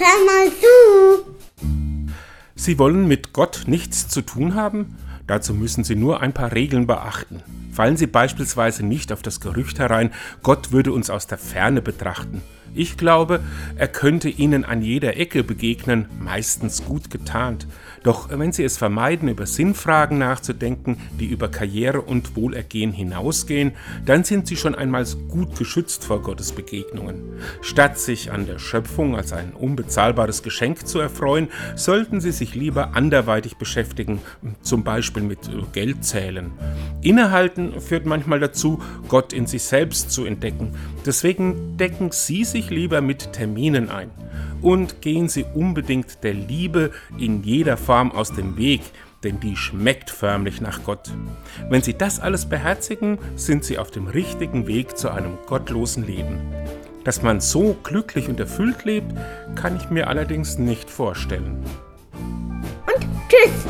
hör mal zu. Sie wollen mit Gott nichts zu tun haben? Dazu müssen Sie nur ein paar Regeln beachten. Fallen Sie beispielsweise nicht auf das Gerücht herein, Gott würde uns aus der Ferne betrachten. Ich glaube, er könnte ihnen an jeder Ecke begegnen, meistens gut getarnt. Doch wenn sie es vermeiden, über Sinnfragen nachzudenken, die über Karriere und Wohlergehen hinausgehen, dann sind sie schon einmal gut geschützt vor Gottes Begegnungen. Statt sich an der Schöpfung als ein unbezahlbares Geschenk zu erfreuen, sollten sie sich lieber anderweitig beschäftigen, zum Beispiel mit Geldzählen. Innehalten führt manchmal dazu, Gott in sich selbst zu entdecken. Deswegen decken Sie sich lieber mit Terminen ein und gehen Sie unbedingt der Liebe in jeder Form aus dem Weg, denn die schmeckt förmlich nach Gott. Wenn Sie das alles beherzigen, sind Sie auf dem richtigen Weg zu einem gottlosen Leben. Dass man so glücklich und erfüllt lebt, kann ich mir allerdings nicht vorstellen. Und tschüss!